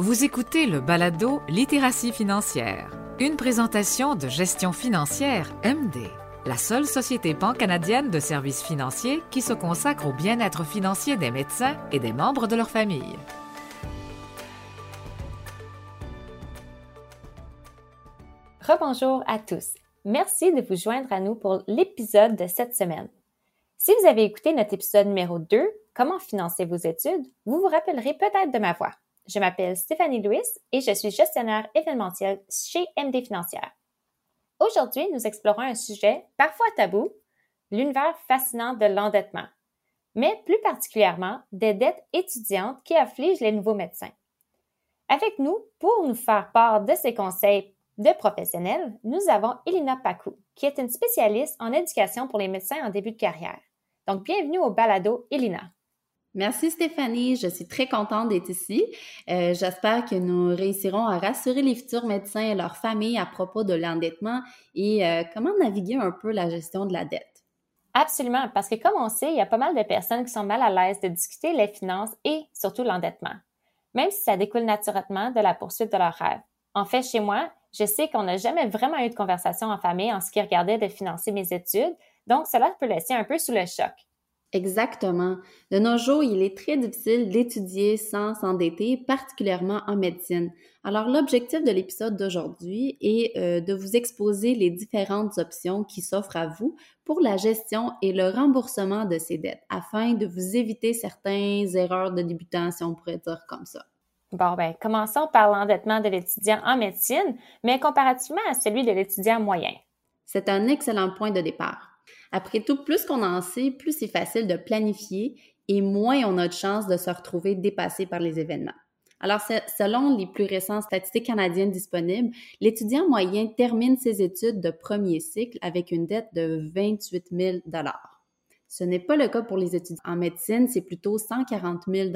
Vous écoutez le balado Littératie financière, une présentation de gestion financière MD, la seule société pan-canadienne de services financiers qui se consacre au bien-être financier des médecins et des membres de leur famille. Rebonjour à tous. Merci de vous joindre à nous pour l'épisode de cette semaine. Si vous avez écouté notre épisode numéro 2, Comment financer vos études, vous vous rappellerez peut-être de ma voix. Je m'appelle Stéphanie Louis et je suis gestionnaire événementiel chez MD Financière. Aujourd'hui, nous explorons un sujet parfois tabou, l'univers fascinant de l'endettement, mais plus particulièrement des dettes étudiantes qui affligent les nouveaux médecins. Avec nous, pour nous faire part de ces conseils de professionnels, nous avons Elina Pacou, qui est une spécialiste en éducation pour les médecins en début de carrière. Donc, bienvenue au balado, Elina. Merci Stéphanie, je suis très contente d'être ici. Euh, j'espère que nous réussirons à rassurer les futurs médecins et leurs familles à propos de l'endettement et euh, comment naviguer un peu la gestion de la dette. Absolument, parce que comme on sait, il y a pas mal de personnes qui sont mal à l'aise de discuter les finances et surtout l'endettement, même si ça découle naturellement de la poursuite de leurs rêves. En fait, chez moi, je sais qu'on n'a jamais vraiment eu de conversation en famille en ce qui regardait de financer mes études, donc cela peut laisser un peu sous le choc. Exactement. De nos jours, il est très difficile d'étudier sans s'endetter, particulièrement en médecine. Alors, l'objectif de l'épisode d'aujourd'hui est euh, de vous exposer les différentes options qui s'offrent à vous pour la gestion et le remboursement de ces dettes, afin de vous éviter certaines erreurs de débutant, si on pourrait dire comme ça. Bon, ben, commençons par l'endettement de l'étudiant en médecine, mais comparativement à celui de l'étudiant moyen. C'est un excellent point de départ. Après tout, plus qu'on en sait, plus c'est facile de planifier et moins on a de chances de se retrouver dépassé par les événements. Alors, selon les plus récentes statistiques canadiennes disponibles, l'étudiant moyen termine ses études de premier cycle avec une dette de 28 000 Ce n'est pas le cas pour les étudiants en médecine, c'est plutôt 140 000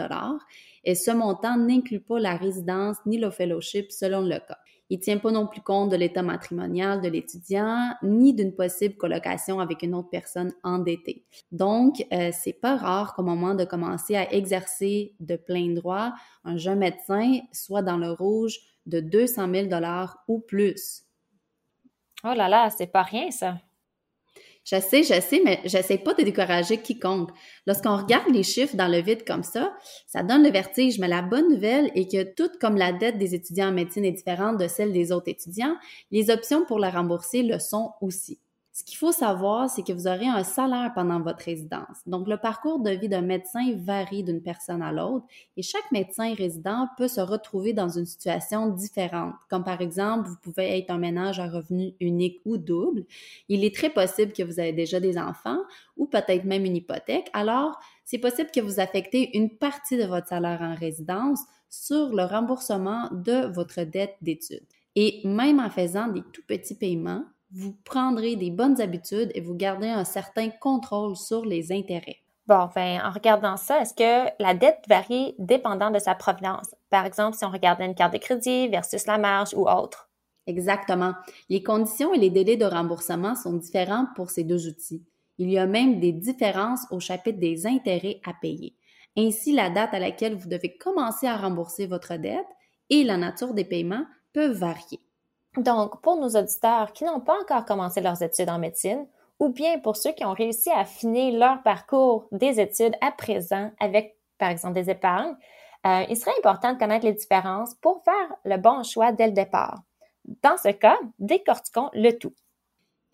et ce montant n'inclut pas la résidence ni le fellowship selon le cas. Il tient pas non plus compte de l'état matrimonial de l'étudiant, ni d'une possible colocation avec une autre personne endettée. Donc, euh, c'est pas rare qu'au moment de commencer à exercer de plein droit, un jeune médecin soit dans le rouge de 200 000 dollars ou plus. Oh là là, c'est pas rien ça. Je sais, je sais, mais j'essaie pas de décourager quiconque. Lorsqu'on regarde les chiffres dans le vide comme ça, ça donne le vertige. Mais la bonne nouvelle est que tout comme la dette des étudiants en médecine est différente de celle des autres étudiants, les options pour la rembourser le sont aussi. Ce qu'il faut savoir, c'est que vous aurez un salaire pendant votre résidence. Donc, le parcours de vie d'un médecin varie d'une personne à l'autre et chaque médecin résident peut se retrouver dans une situation différente. Comme par exemple, vous pouvez être un ménage à revenu unique ou double. Il est très possible que vous avez déjà des enfants ou peut-être même une hypothèque. Alors, c'est possible que vous affectez une partie de votre salaire en résidence sur le remboursement de votre dette d'études. Et même en faisant des tout petits paiements, vous prendrez des bonnes habitudes et vous gardez un certain contrôle sur les intérêts. Bon, ben, en regardant ça, est-ce que la dette varie dépendant de sa provenance? Par exemple, si on regardait une carte de crédit versus la marge ou autre. Exactement. Les conditions et les délais de remboursement sont différents pour ces deux outils. Il y a même des différences au chapitre des intérêts à payer. Ainsi, la date à laquelle vous devez commencer à rembourser votre dette et la nature des paiements peuvent varier. Donc, pour nos auditeurs qui n'ont pas encore commencé leurs études en médecine, ou bien pour ceux qui ont réussi à affiner leur parcours des études à présent avec, par exemple, des épargnes, euh, il serait important de connaître les différences pour faire le bon choix dès le départ. Dans ce cas, décortiquons le tout.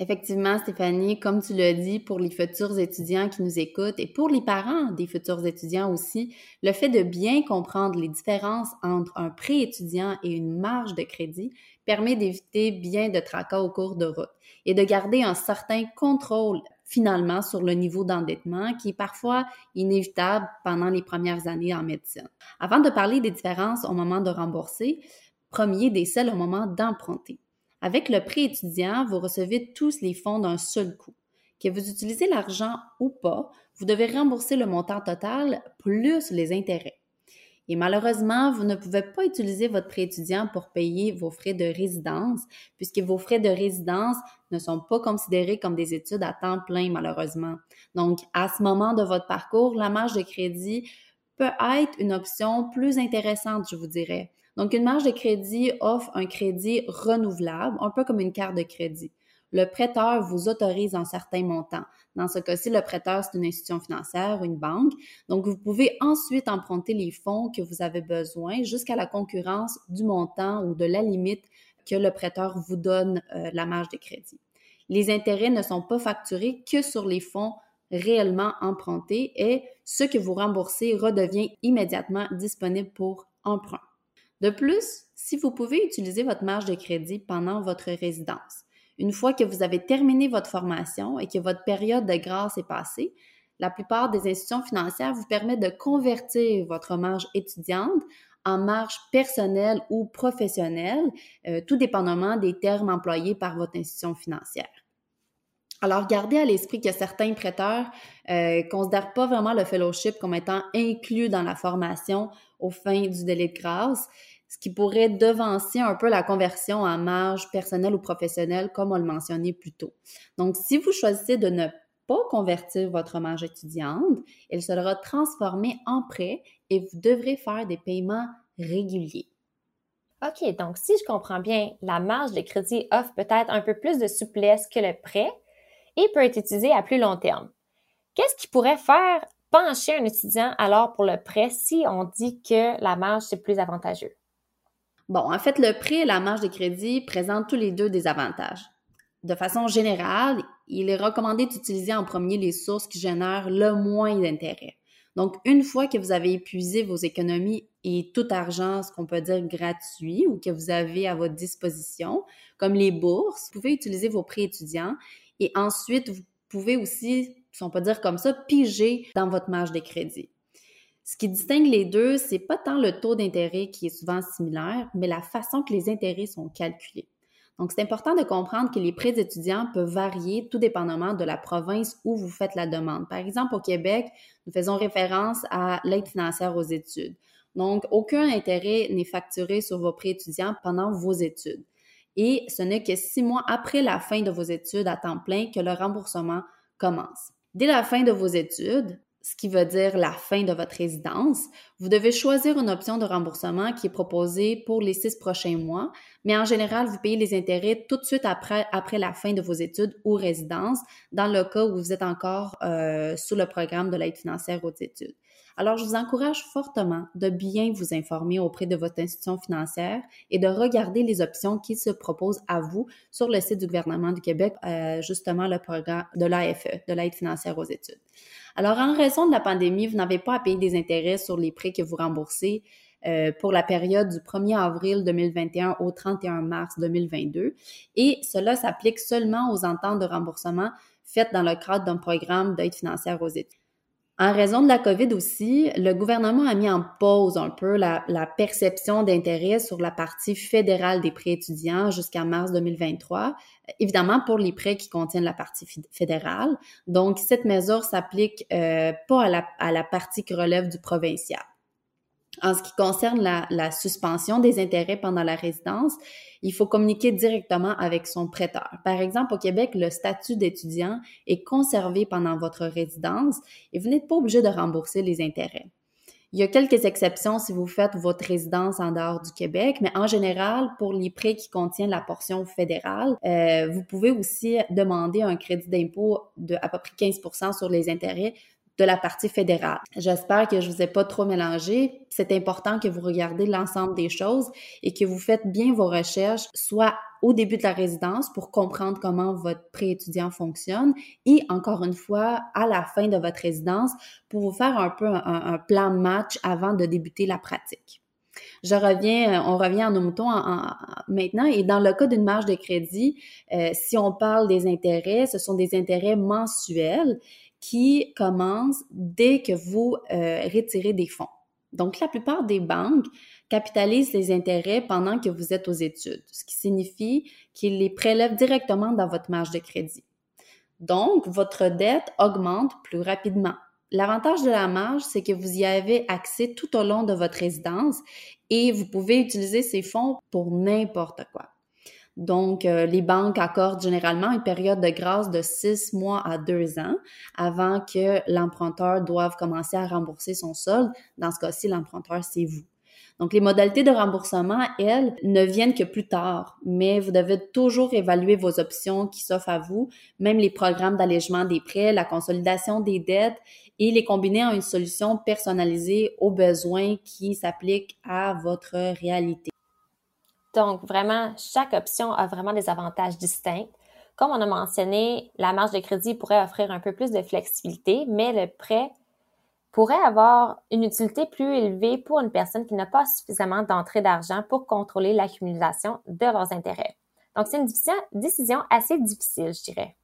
Effectivement, Stéphanie, comme tu l'as dit, pour les futurs étudiants qui nous écoutent et pour les parents des futurs étudiants aussi, le fait de bien comprendre les différences entre un prêt étudiant et une marge de crédit permet d'éviter bien de tracas au cours de route et de garder un certain contrôle finalement sur le niveau d'endettement qui est parfois inévitable pendant les premières années en médecine. Avant de parler des différences au moment de rembourser, premier des celles au moment d'emprunter. Avec le prêt étudiant, vous recevez tous les fonds d'un seul coup. Que vous utilisez l'argent ou pas, vous devez rembourser le montant total plus les intérêts. Et malheureusement, vous ne pouvez pas utiliser votre prêt étudiant pour payer vos frais de résidence, puisque vos frais de résidence ne sont pas considérés comme des études à temps plein, malheureusement. Donc, à ce moment de votre parcours, la marge de crédit peut être une option plus intéressante, je vous dirais. Donc, une marge de crédit offre un crédit renouvelable, un peu comme une carte de crédit. Le prêteur vous autorise un certain montant. Dans ce cas-ci, le prêteur, c'est une institution financière une banque. Donc, vous pouvez ensuite emprunter les fonds que vous avez besoin jusqu'à la concurrence du montant ou de la limite que le prêteur vous donne euh, la marge de crédit. Les intérêts ne sont pas facturés que sur les fonds réellement empruntés et ce que vous remboursez redevient immédiatement disponible pour emprunt. De plus, si vous pouvez utiliser votre marge de crédit pendant votre résidence, une fois que vous avez terminé votre formation et que votre période de grâce est passée, la plupart des institutions financières vous permettent de convertir votre marge étudiante en marge personnelle ou professionnelle, euh, tout dépendamment des termes employés par votre institution financière. Alors, gardez à l'esprit que certains prêteurs ne euh, considèrent pas vraiment le fellowship comme étant inclus dans la formation au fin du délai de grâce, ce qui pourrait devancer un peu la conversion en marge personnelle ou professionnelle, comme on le mentionnait plus tôt. Donc, si vous choisissez de ne pas convertir votre marge étudiante, elle sera transformée en prêt et vous devrez faire des paiements réguliers. OK, donc si je comprends bien, la marge de crédit offre peut-être un peu plus de souplesse que le prêt et peut être utilisée à plus long terme. Qu'est-ce qui pourrait faire pencher un étudiant alors pour le prêt si on dit que la marge c'est plus avantageux? Bon, en fait, le prêt et la marge de crédit présentent tous les deux des avantages. De façon générale, il est recommandé d'utiliser en premier les sources qui génèrent le moins d'intérêt. Donc, une fois que vous avez épuisé vos économies et tout argent, ce qu'on peut dire gratuit ou que vous avez à votre disposition, comme les bourses, vous pouvez utiliser vos prêts étudiants et ensuite, vous pouvez aussi, si on peut dire comme ça, piger dans votre marge de crédit. Ce qui distingue les deux, c'est pas tant le taux d'intérêt qui est souvent similaire, mais la façon que les intérêts sont calculés. Donc, c'est important de comprendre que les prêts étudiants peuvent varier tout dépendamment de la province où vous faites la demande. Par exemple, au Québec, nous faisons référence à l'aide financière aux études. Donc, aucun intérêt n'est facturé sur vos prêts étudiants pendant vos études. Et ce n'est que six mois après la fin de vos études à temps plein que le remboursement commence. Dès la fin de vos études, ce qui veut dire la fin de votre résidence, vous devez choisir une option de remboursement qui est proposée pour les six prochains mois, mais en général, vous payez les intérêts tout de suite après, la fin de vos études ou résidence, dans le cas où vous êtes encore euh, sous le programme de l'aide financière aux études. Alors, je vous encourage fortement de bien vous informer auprès de votre institution financière et de regarder les options qui se proposent à vous sur le site du gouvernement du Québec, euh, justement le programme de l'AFE, de l'aide financière aux études. Alors, en raison de la pandémie, vous n'avez pas à payer des intérêts sur les prêts que vous remboursez euh, pour la période du 1er avril 2021 au 31 mars 2022. Et cela s'applique seulement aux ententes de remboursement faites dans le cadre d'un programme d'aide financière aux études. En raison de la COVID aussi, le gouvernement a mis en pause un peu la, perception d'intérêt sur la partie fédérale des prêts étudiants jusqu'à mars 2023, évidemment pour les prêts qui contiennent la partie fédérale. Donc, cette mesure s'applique euh, pas à la, à la partie qui relève du provincial. En ce qui concerne la, suspension des intérêts pendant la résidence, il faut communiquer directement avec son prêteur. Par exemple, au Québec, le statut d'étudiant est conservé pendant votre résidence et vous n'êtes pas obligé de rembourser les intérêts. Il y a quelques exceptions si vous faites votre résidence en dehors du Québec, mais en général, pour les prêts qui contiennent la portion fédérale, euh, vous pouvez aussi demander un crédit d'impôt de à peu près 15% sur les intérêts de la partie fédérale. J'espère que je vous ai pas trop mélangé. C'est important que vous regardez l'ensemble des choses et que vous faites bien vos recherches, soit au début de la résidence pour comprendre comment votre pré-étudiant fonctionne et encore une fois à la fin de votre résidence pour vous faire un peu un, plan match avant de débuter la pratique. Je reviens, on revient en nos moutons maintenant. Et dans le cas d'une marge de crédit, euh, si on parle des intérêts, ce sont des intérêts mensuels qui commence dès que vous euh, retirez des fonds. Donc, la plupart des banques capitalisent les intérêts pendant que vous êtes aux études, ce qui signifie qu'ils les prélèvent directement dans votre marge de crédit. Donc, votre dette augmente plus rapidement. L'avantage de la marge, c'est que vous y avez accès tout au long de votre résidence et vous pouvez utiliser ces fonds pour n'importe quoi. Donc, euh, les banques accordent généralement une période de grâce de six mois à deux ans avant que l'emprunteur doive commencer à rembourser son solde. Dans ce cas-ci, l'emprunteur, c'est vous. Donc, les modalités de remboursement, elles, ne viennent que plus tard, mais vous devez toujours évaluer vos options qui s'offrent à vous, même les programmes d'allègement des prêts, la consolidation des dettes et les combiner en une solution personnalisée aux besoins qui s'appliquent à votre réalité. Donc, vraiment, chaque option a vraiment des avantages distincts. Comme on a mentionné, la marge de crédit pourrait offrir un peu plus de flexibilité, mais le prêt pourrait avoir une utilité plus élevée pour une personne qui n'a pas suffisamment d'entrée d'argent pour contrôler l'accumulation de leurs intérêts. Donc, c'est une décision assez difficile, je dirais.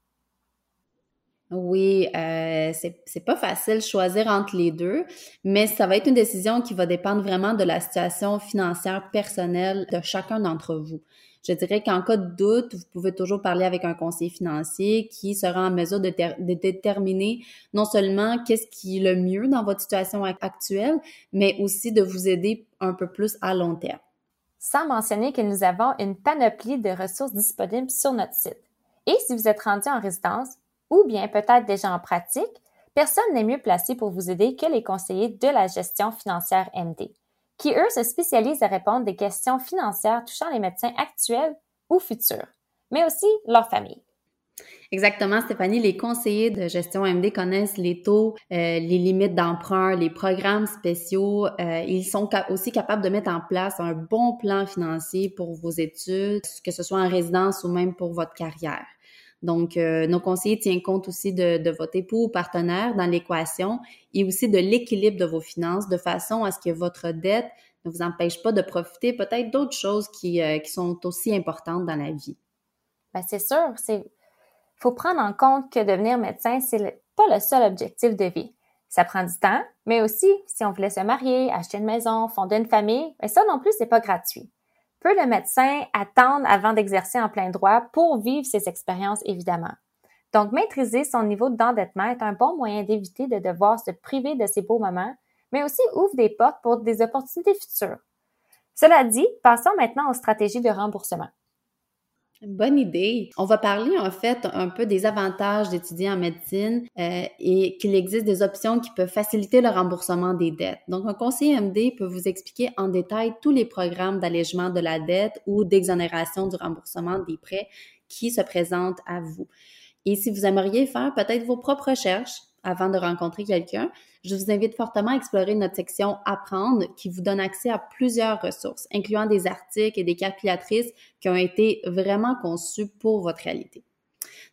Oui, euh, c'est pas facile de choisir entre les deux, mais ça va être une décision qui va dépendre vraiment de la situation financière personnelle de chacun d'entre vous. Je dirais qu'en cas de doute, vous pouvez toujours parler avec un conseiller financier qui sera en mesure de, déterminer non seulement qu'est-ce qui est le mieux dans votre situation actuelle, mais aussi de vous aider un peu plus à long terme. Sans mentionner que nous avons une panoplie de ressources disponibles sur notre site. Et si vous êtes rendu en résidence ou bien peut-être déjà en pratique, personne n'est mieux placé pour vous aider que les conseillers de la gestion financière MD qui, eux, se spécialisent à répondre des questions financières touchant les médecins actuels ou futurs, mais aussi leur famille. Exactement, Stéphanie. Les conseillers de gestion MD connaissent les taux, euh, les limites d'emprunt, les programmes spéciaux. Euh, ils sont aussi capables de mettre en place un bon plan financier pour vos études, que ce soit en résidence ou même pour votre carrière. Donc, euh, nos conseillers tiennent compte aussi de, votre époux ou partenaire dans l'équation et aussi de l'équilibre de vos finances de façon à ce que votre dette ne vous empêche pas de profiter peut-être d'autres choses qui, euh, sont aussi importantes dans la vie. Bien, c'est sûr. Il faut prendre en compte que devenir médecin, c'est pas le seul objectif de vie. Ça prend du temps, mais aussi, si on voulait se marier, acheter une maison, fonder une famille, mais ça non plus, c'est pas gratuit. Peut le médecin attendre avant d'exercer en plein droit pour vivre ces expériences, évidemment? Donc, maîtriser son niveau d'endettement est un bon moyen d'éviter de devoir se priver de ces beaux moments, mais aussi ouvre des portes pour des opportunités futures. Cela dit, passons maintenant aux stratégies de remboursement. Bonne idée. On va parler en fait un peu des avantages d'étudier en médecine euh, et qu'il existe des options qui peuvent faciliter le remboursement des dettes. Donc, un conseiller MD peut vous expliquer en détail tous les programmes d'allègement de la dette ou d'exonération du remboursement des prêts qui se présentent à vous. Et si vous aimeriez faire peut-être vos propres recherches, avant de rencontrer quelqu'un, je vous invite fortement à explorer notre section Apprendre qui vous donne accès à plusieurs ressources, incluant des articles et des calculatrices qui ont été vraiment conçues pour votre réalité.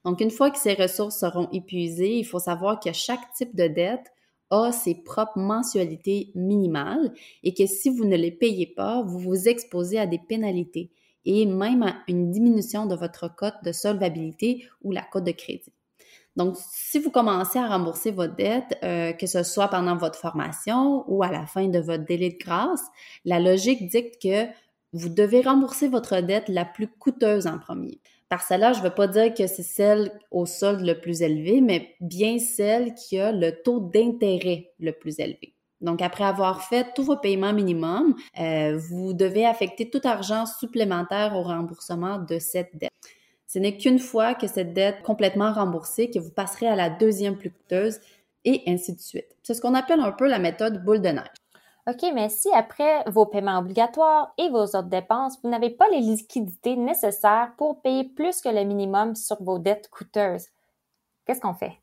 Donc, une fois que ces ressources seront épuisées, il faut savoir que chaque type de dette a ses propres mensualités minimales et que si vous ne les payez pas, vous vous exposez à des pénalités et même à une diminution de votre cote de solvabilité ou la cote de crédit. Donc, si vous commencez à rembourser votre dette, euh, que ce soit pendant votre formation ou à la fin de votre délai de grâce, la logique dicte que vous devez rembourser votre dette la plus coûteuse en premier. Par cela, je ne veux pas dire que c'est celle au solde le plus élevé, mais bien celle qui a le taux d'intérêt le plus élevé. Donc, après avoir fait tous vos paiements minimums, euh, vous devez affecter tout argent supplémentaire au remboursement de cette dette. Ce n'est qu'une fois que cette dette complètement remboursée que vous passerez à la deuxième plus coûteuse et ainsi de suite. C'est ce qu'on appelle un peu la méthode boule de neige. OK, mais si après vos paiements obligatoires et vos autres dépenses, vous n'avez pas les liquidités nécessaires pour payer plus que le minimum sur vos dettes coûteuses, qu'est-ce qu'on fait?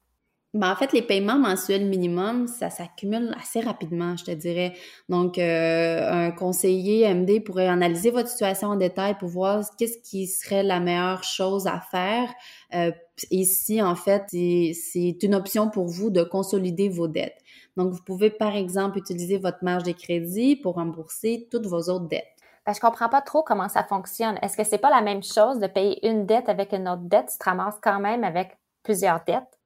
Ben, en fait, les paiements mensuels minimum, ça s'accumule assez rapidement, je te dirais. Donc, euh, un conseiller MD pourrait analyser votre situation en détail pour voir qu'est-ce qui serait la meilleure chose à faire. Euh, ici, en fait, c'est une option pour vous de consolider vos dettes. Donc, vous pouvez, par exemple, utiliser votre marge de crédit pour rembourser toutes vos autres dettes. Ben, je comprends pas trop comment ça fonctionne. Est-ce que c'est pas la même chose de payer une dette avec une autre dette? Tu te ramasses quand même avec plusieurs dettes?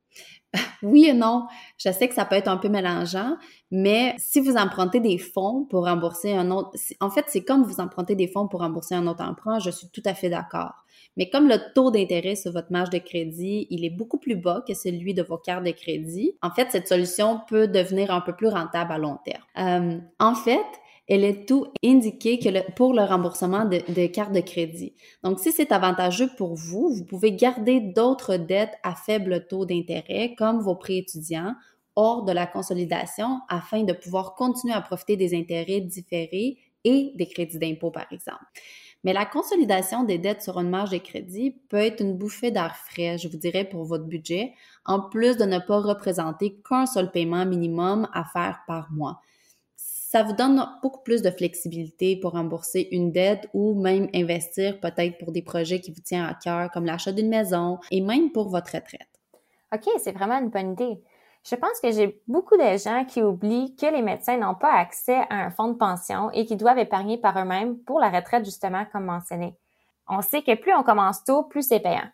Oui et non. Je sais que ça peut être un peu mélangeant, mais si vous empruntez des fonds pour rembourser un autre, en fait, c'est comme vous empruntez des fonds pour rembourser un autre emprunt, je suis tout à fait d'accord. Mais comme le taux d'intérêt sur votre marge de crédit, il est beaucoup plus bas que celui de vos cartes de crédit, en fait, cette solution peut devenir un peu plus rentable à long terme. Euh, en fait, elle est tout indiquée que pour le remboursement de, de cartes de crédit. Donc, si c'est avantageux pour vous, vous pouvez garder d'autres dettes à faible taux d'intérêt, comme vos prêts étudiants, hors de la consolidation, afin de pouvoir continuer à profiter des intérêts différés et des crédits d'impôt, par exemple. Mais la consolidation des dettes sur une marge de crédit peut être une bouffée d'air frais, je vous dirais, pour votre budget, en plus de ne pas représenter qu'un seul paiement minimum à faire par mois. Ça vous donne beaucoup plus de flexibilité pour rembourser une dette ou même investir peut-être pour des projets qui vous tiennent à cœur, comme l'achat d'une maison et même pour votre retraite. OK, c'est vraiment une bonne idée. Je pense que j'ai beaucoup de gens qui oublient que les médecins n'ont pas accès à un fonds de pension et qui doivent épargner par eux-mêmes pour la retraite, justement, comme mentionné. On sait que plus on commence tôt, plus c'est payant.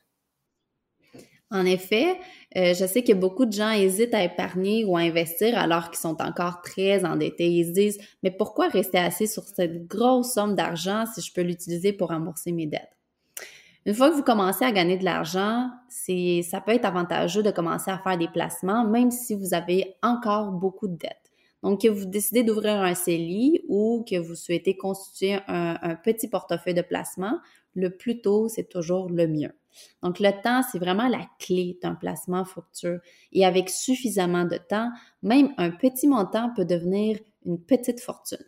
En effet, euh, je sais que beaucoup de gens hésitent à épargner ou à investir alors qu'ils sont encore très endettés. Ils se disent, mais pourquoi rester assis sur cette grosse somme d'argent si je peux l'utiliser pour rembourser mes dettes? Une fois que vous commencez à gagner de l'argent, ça peut être avantageux de commencer à faire des placements, même si vous avez encore beaucoup de dettes. Donc, que vous décidez d'ouvrir un CELI ou que vous souhaitez constituer un, petit portefeuille de placement, le plus tôt, c'est toujours le mieux. Donc, le temps, c'est vraiment la clé d'un placement fructueux. Et avec suffisamment de temps, même un petit montant peut devenir une petite fortune.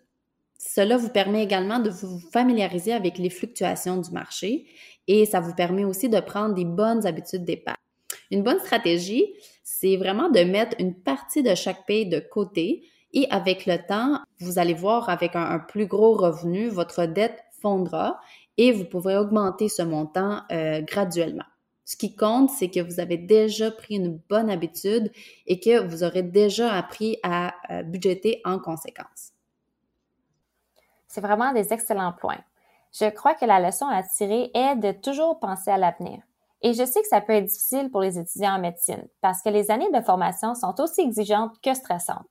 Cela vous permet également de vous familiariser avec les fluctuations du marché et ça vous permet aussi de prendre des bonnes habitudes d'épargne. Une bonne stratégie, c'est vraiment de mettre une partie de chaque paye de côté et avec le temps, vous allez voir avec un, plus gros revenu, votre dette fondra et vous pourrez augmenter ce montant euh, graduellement. Ce qui compte, c'est que vous avez déjà pris une bonne habitude et que vous aurez déjà appris à euh, budgéter en conséquence. C'est vraiment des excellents points. Je crois que la leçon à tirer est de toujours penser à l'avenir. Et je sais que ça peut être difficile pour les étudiants en médecine parce que les années de formation sont aussi exigeantes que stressantes.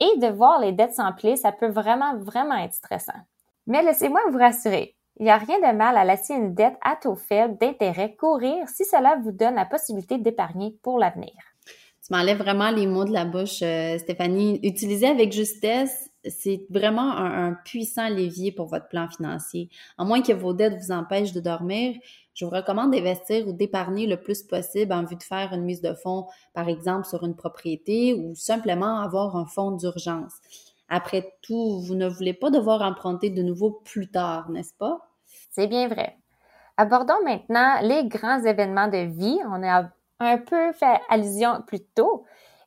Et de voir les dettes s'emplir, ça peut vraiment, vraiment être stressant. Mais laissez-moi vous rassurer. Il n'y a rien de mal à laisser une dette à taux faible d'intérêt courir si cela vous donne la possibilité d'épargner pour l'avenir. Tu m'enlèves vraiment les mots de la bouche, euh, Stéphanie. Utilisez avec justesse c'est vraiment un, puissant levier pour votre plan financier. À moins que vos dettes vous empêchent de dormir, je vous recommande d'investir ou d'épargner le plus possible en vue de faire une mise de fonds, par exemple sur une propriété ou simplement avoir un fonds d'urgence. Après tout, vous ne voulez pas devoir emprunter de nouveau plus tard, n'est-ce pas? C'est bien vrai. Abordons maintenant les grands événements de vie. On a un peu fait allusion plus tôt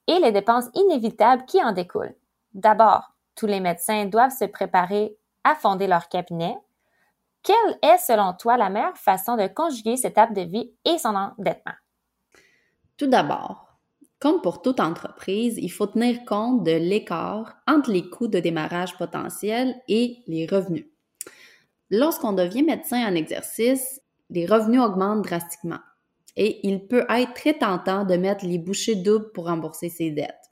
et les dépenses inévitables qui en découlent. D'abord, tous les médecins doivent se préparer à fonder leur cabinet. Quelle est, selon toi, la meilleure façon de conjuguer cette étape de vie et son endettement? Tout d'abord, comme pour toute entreprise, il faut tenir compte de l'écart entre les coûts de démarrage potentiels et les revenus. Lorsqu'on devient médecin en exercice, les revenus augmentent drastiquement et il peut être très tentant de mettre les bouchées doubles pour rembourser ses dettes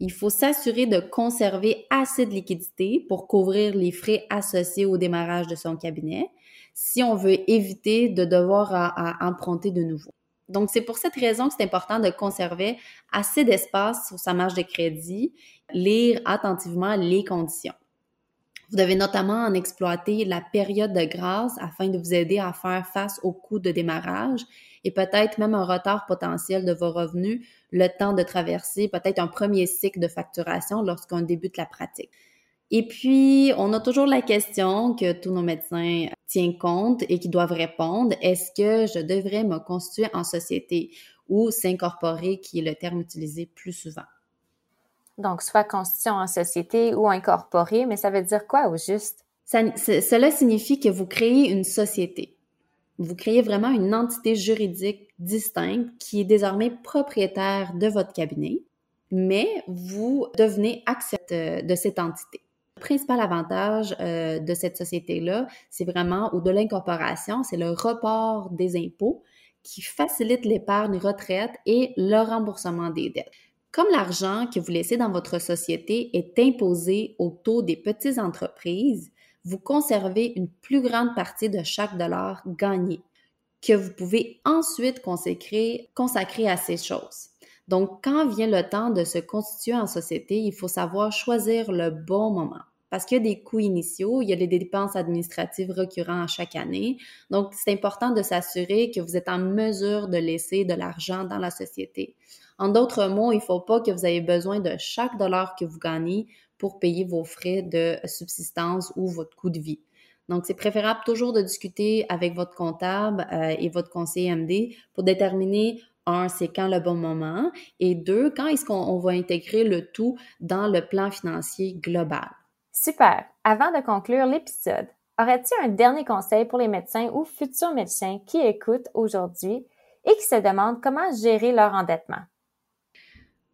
il faut s'assurer de conserver assez de liquidité pour couvrir les frais associés au démarrage de son cabinet si on veut éviter de devoir emprunter de nouveau. Donc, c'est pour cette raison que c'est important de conserver assez d'espace sur sa marge de crédit, lire attentivement les conditions. Vous devez notamment en exploiter la période de grâce afin de vous aider à faire face aux coûts de démarrage et peut-être même un retard potentiel de vos revenus, le temps de traverser peut-être un premier cycle de facturation lorsqu'on débute la pratique. Et puis, on a toujours la question que tous nos médecins tiennent compte et qui doivent répondre, est-ce que je devrais me constituer en société ou s'incorporer, qui est le terme utilisé plus souvent? Donc, soit constitution en société ou incorporer, mais ça veut dire quoi au juste? cela signifie que vous créez une société vous créez vraiment une entité juridique distincte qui est désormais propriétaire de votre cabinet, mais vous devenez accepte de cette entité. Le principal avantage euh, de cette société-là, c'est vraiment, ou de l'incorporation, c'est le report des impôts qui facilite l'épargne retraite et le remboursement des dettes. Comme l'argent que vous laissez dans votre société est imposé au taux des petites entreprises, vous conservez une plus grande partie de chaque dollar gagné que vous pouvez ensuite consacrer, à ces choses. Donc, quand vient le temps de se constituer en société, il faut savoir choisir le bon moment. parce qu'il y a des coûts initiaux, il y a les dépenses administratives récurrentes à chaque année. Donc, c'est important de s'assurer que vous êtes en mesure de laisser de l'argent dans la société. En d'autres mots, il ne faut pas que vous ayez besoin de chaque dollar que vous gagnez pour payer vos frais de subsistance ou votre coût de vie. Donc, c'est préférable toujours de discuter avec votre comptable euh, et votre conseiller MD pour déterminer un, c'est quand le bon moment, et deux, quand est-ce qu'on va intégrer le tout dans le plan financier global. Super. Avant de conclure l'épisode, aurais-tu un dernier conseil pour les médecins ou futurs médecins qui écoutent aujourd'hui et qui se demandent comment gérer leur endettement?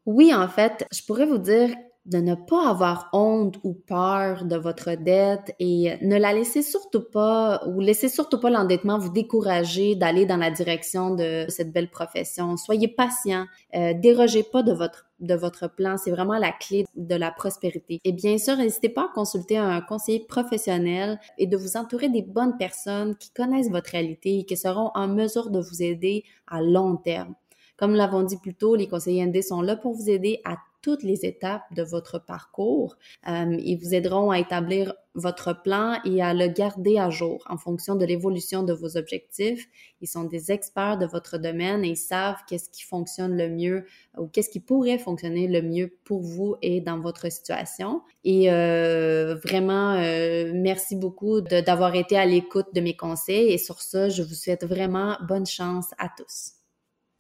Oui, en fait, je pourrais vous dire de ne pas avoir honte ou peur de votre dette et ne la laissez surtout pas ou laissez surtout pas l'endettement vous décourager d'aller dans la direction de cette belle profession. Soyez patient, euh, dérogez pas de votre de votre plan, c'est vraiment la clé de la prospérité. Et bien sûr, n'hésitez pas à consulter un conseiller professionnel et de vous entourer des bonnes personnes qui connaissent votre réalité et qui seront en mesure de vous aider à long terme. Comme l'avons dit plus tôt, les conseillers ND sont là pour vous aider à toutes les étapes de votre parcours. Euh, ils vous aideront à établir votre plan et à le garder à jour en fonction de l'évolution de vos objectifs. Ils sont des experts de votre domaine et ils savent qu'est-ce qui fonctionne le mieux ou qu'est-ce qui pourrait fonctionner le mieux pour vous et dans votre situation. Et euh, vraiment, euh, merci beaucoup d'avoir été à l'écoute de mes conseils et sur ça, je vous souhaite vraiment bonne chance à tous.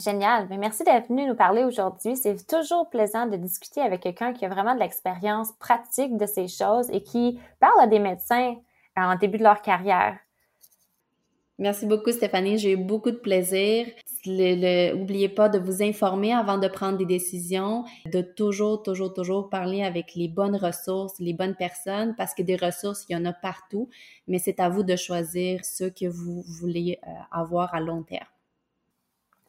Génial. Mais merci d'être venu nous parler aujourd'hui. C'est toujours plaisant de discuter avec quelqu'un qui a vraiment de l'expérience pratique de ces choses et qui parle à des médecins en début de leur carrière. Merci beaucoup, Stéphanie. J'ai eu beaucoup de plaisir. N'oubliez pas de vous informer avant de prendre des décisions, de toujours, toujours, toujours parler avec les bonnes ressources, les bonnes personnes, parce que des ressources, il y en a partout, mais c'est à vous de choisir ce que vous voulez euh, avoir à long terme.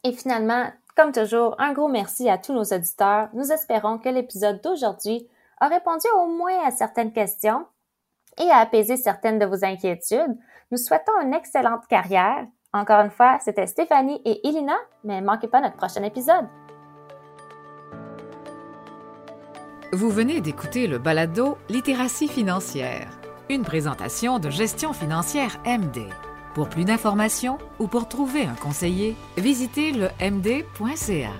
Et finalement, comme toujours, un gros merci à tous nos auditeurs. Nous espérons que l'épisode d'aujourd'hui a répondu au moins à certaines questions et a apaisé certaines de vos inquiétudes. Nous souhaitons une excellente carrière. Encore une fois, c'était Stéphanie et Elina, mais manquez pas notre prochain épisode. Vous venez d'écouter le balado Littératie financière, une présentation de gestion financière MD. Pour plus d'informations ou pour trouver un conseiller, visitez le md.ca.